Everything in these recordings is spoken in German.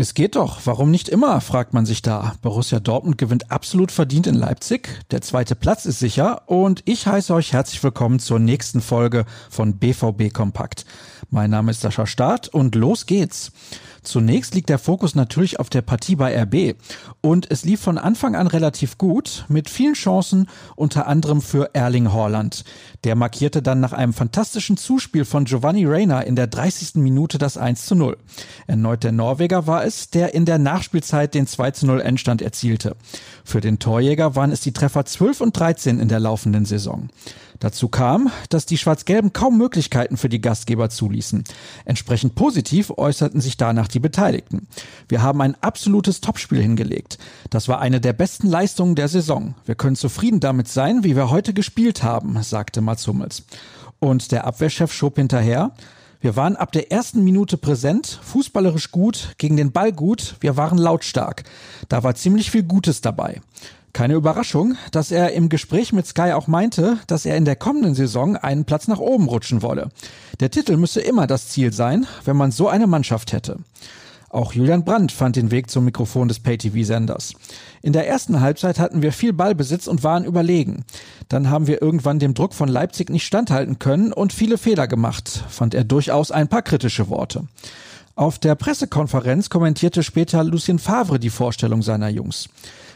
Es geht doch, warum nicht immer, fragt man sich da. Borussia Dortmund gewinnt absolut verdient in Leipzig, der zweite Platz ist sicher und ich heiße euch herzlich willkommen zur nächsten Folge von BVB Kompakt. Mein Name ist Sascha Staat und los geht's. Zunächst liegt der Fokus natürlich auf der Partie bei RB und es lief von Anfang an relativ gut mit vielen Chancen, unter anderem für Erling Haaland. Der markierte dann nach einem fantastischen Zuspiel von Giovanni Reina in der 30. Minute das 1 zu 0. Erneut der Norweger war es, der in der Nachspielzeit den 2 zu 0 Endstand erzielte. Für den Torjäger waren es die Treffer 12 und 13 in der laufenden Saison. Dazu kam, dass die Schwarz-Gelben kaum Möglichkeiten für die Gastgeber zuließen. Entsprechend positiv äußerten sich danach die Beteiligten. Wir haben ein absolutes Topspiel hingelegt. Das war eine der besten Leistungen der Saison. Wir können zufrieden damit sein, wie wir heute gespielt haben, sagte Mats Hummels. Und der Abwehrchef schob hinterher. Wir waren ab der ersten Minute präsent, fußballerisch gut, gegen den Ball gut, wir waren lautstark. Da war ziemlich viel Gutes dabei. Keine Überraschung, dass er im Gespräch mit Sky auch meinte, dass er in der kommenden Saison einen Platz nach oben rutschen wolle. Der Titel müsse immer das Ziel sein, wenn man so eine Mannschaft hätte. Auch Julian Brandt fand den Weg zum Mikrofon des Pay-TV-Senders. In der ersten Halbzeit hatten wir viel Ballbesitz und waren überlegen. Dann haben wir irgendwann dem Druck von Leipzig nicht standhalten können und viele Fehler gemacht, fand er durchaus ein paar kritische Worte. Auf der Pressekonferenz kommentierte später Lucien Favre die Vorstellung seiner Jungs.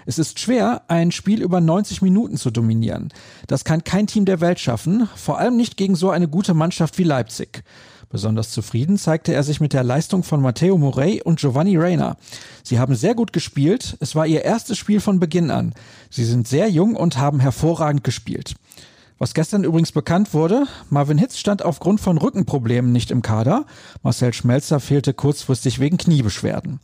Es ist schwer, ein Spiel über 90 Minuten zu dominieren. Das kann kein Team der Welt schaffen, vor allem nicht gegen so eine gute Mannschaft wie Leipzig. Besonders zufrieden zeigte er sich mit der Leistung von Matteo Morey und Giovanni Reina. Sie haben sehr gut gespielt, es war ihr erstes Spiel von Beginn an. Sie sind sehr jung und haben hervorragend gespielt. Was gestern übrigens bekannt wurde, Marvin Hitz stand aufgrund von Rückenproblemen nicht im Kader, Marcel Schmelzer fehlte kurzfristig wegen Kniebeschwerden.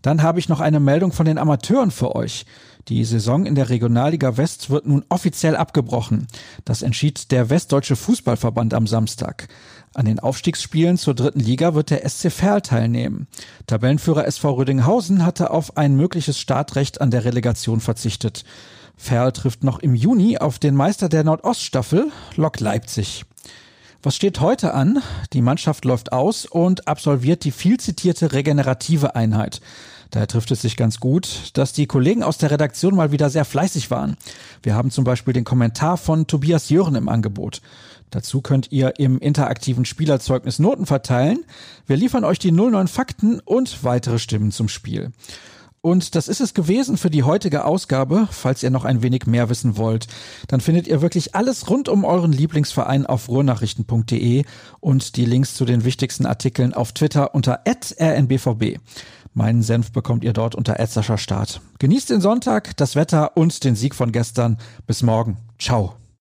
Dann habe ich noch eine Meldung von den Amateuren für euch. Die Saison in der Regionalliga West wird nun offiziell abgebrochen. Das entschied der Westdeutsche Fußballverband am Samstag. An den Aufstiegsspielen zur dritten Liga wird der SC Verl teilnehmen. Tabellenführer SV Rüdinghausen hatte auf ein mögliches Startrecht an der Relegation verzichtet. Verl trifft noch im Juni auf den Meister der Nordoststaffel, Lok Leipzig. Was steht heute an? Die Mannschaft läuft aus und absolviert die viel zitierte regenerative Einheit. Daher trifft es sich ganz gut, dass die Kollegen aus der Redaktion mal wieder sehr fleißig waren. Wir haben zum Beispiel den Kommentar von Tobias Jören im Angebot. Dazu könnt ihr im interaktiven Spielerzeugnis Noten verteilen. Wir liefern euch die 09 Fakten und weitere Stimmen zum Spiel. Und das ist es gewesen für die heutige Ausgabe. Falls ihr noch ein wenig mehr wissen wollt, dann findet ihr wirklich alles rund um euren Lieblingsverein auf ruhrnachrichten.de und die Links zu den wichtigsten Artikeln auf Twitter unter rnbvb. Meinen Senf bekommt ihr dort unter Start. Genießt den Sonntag, das Wetter und den Sieg von gestern. Bis morgen. Ciao.